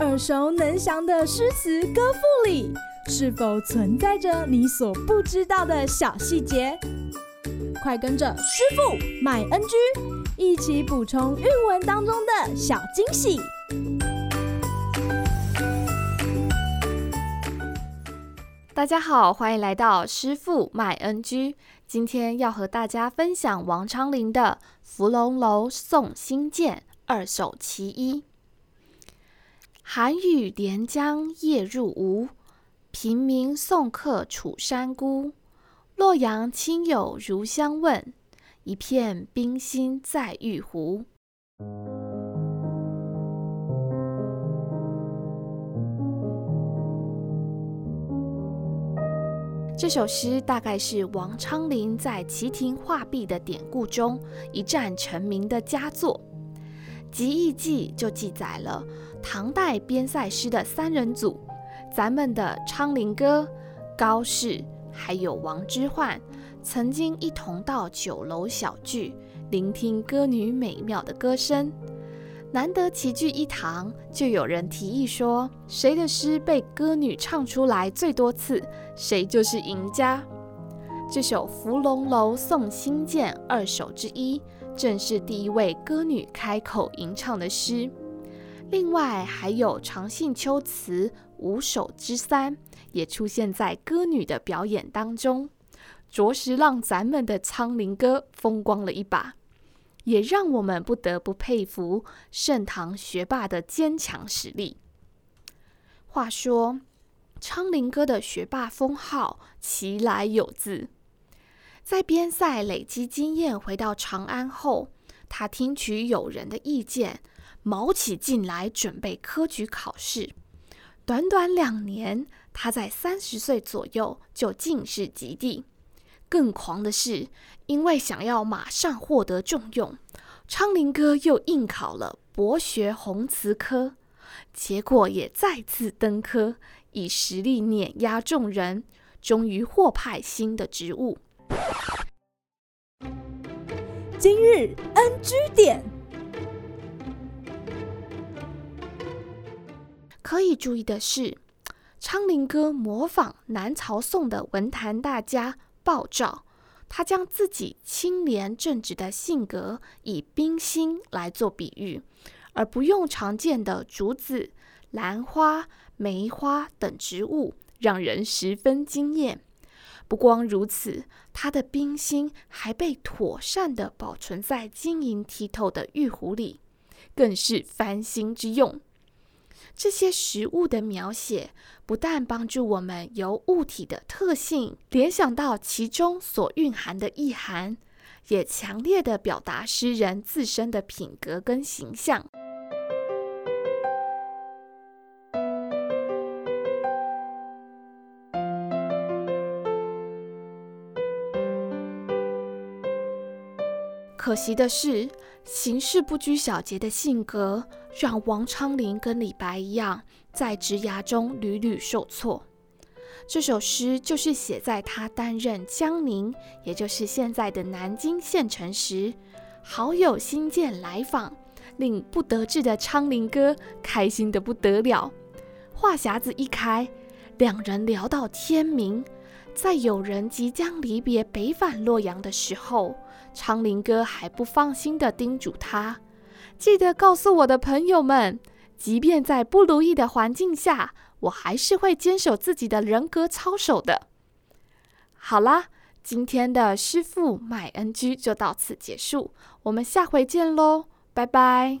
耳熟能详的诗词歌赋里，是否存在着你所不知道的小细节？快跟着师傅麦恩居一起补充韵文当中的小惊喜！大家好，欢迎来到师傅麦恩居。今天要和大家分享王昌龄的《芙蓉楼送辛渐二首其一》。寒雨连江夜入吴，平明送客楚山孤。洛阳亲友如相问，一片冰心在玉壶。这首诗大概是王昌龄在齐亭画壁的典故中一战成名的佳作。《集异记》就记载了唐代边塞诗的三人组，咱们的昌龄歌、高适，还有王之涣，曾经一同到酒楼小聚，聆听歌女美妙的歌声。难得齐聚一堂，就有人提议说，谁的诗被歌女唱出来最多次，谁就是赢家。这首《芙蓉楼送辛渐》二首之一。正是第一位歌女开口吟唱的诗，另外还有《长信秋词》五首之三，也出现在歌女的表演当中，着实让咱们的昌龄哥风光了一把，也让我们不得不佩服盛唐学霸的坚强实力。话说，昌龄哥的学霸封号其来有自。在边塞累积经验，回到长安后，他听取友人的意见，卯起劲来准备科举考试。短短两年，他在三十岁左右就进士及第。更狂的是，因为想要马上获得重用，昌龄哥又应考了博学弘词科，结果也再次登科，以实力碾压众人，终于获派新的职务。今日 NG 点，可以注意的是，昌龄哥模仿南朝宋的文坛大家鲍照，他将自己清廉正直的性格以冰心来做比喻，而不用常见的竹子、兰花、梅花等植物，让人十分惊艳。不光如此，他的冰心还被妥善地保存在晶莹剔透的玉壶里，更是翻新之用。这些实物的描写，不但帮助我们由物体的特性联想到其中所蕴含的意涵，也强烈地表达诗人自身的品格跟形象。可惜的是，行事不拘小节的性格，让王昌龄跟李白一样，在职涯中屡屡受挫。这首诗就是写在他担任江宁，也就是现在的南京县城时，好友新建来访，令不得志的昌龄哥开心得不得了。话匣子一开，两人聊到天明。在友人即将离别北返洛阳的时候，昌龄哥还不放心地叮嘱他：“记得告诉我的朋友们，即便在不如意的环境下，我还是会坚守自己的人格操守的。”好啦，今天的师傅麦恩居就到此结束，我们下回见喽，拜拜。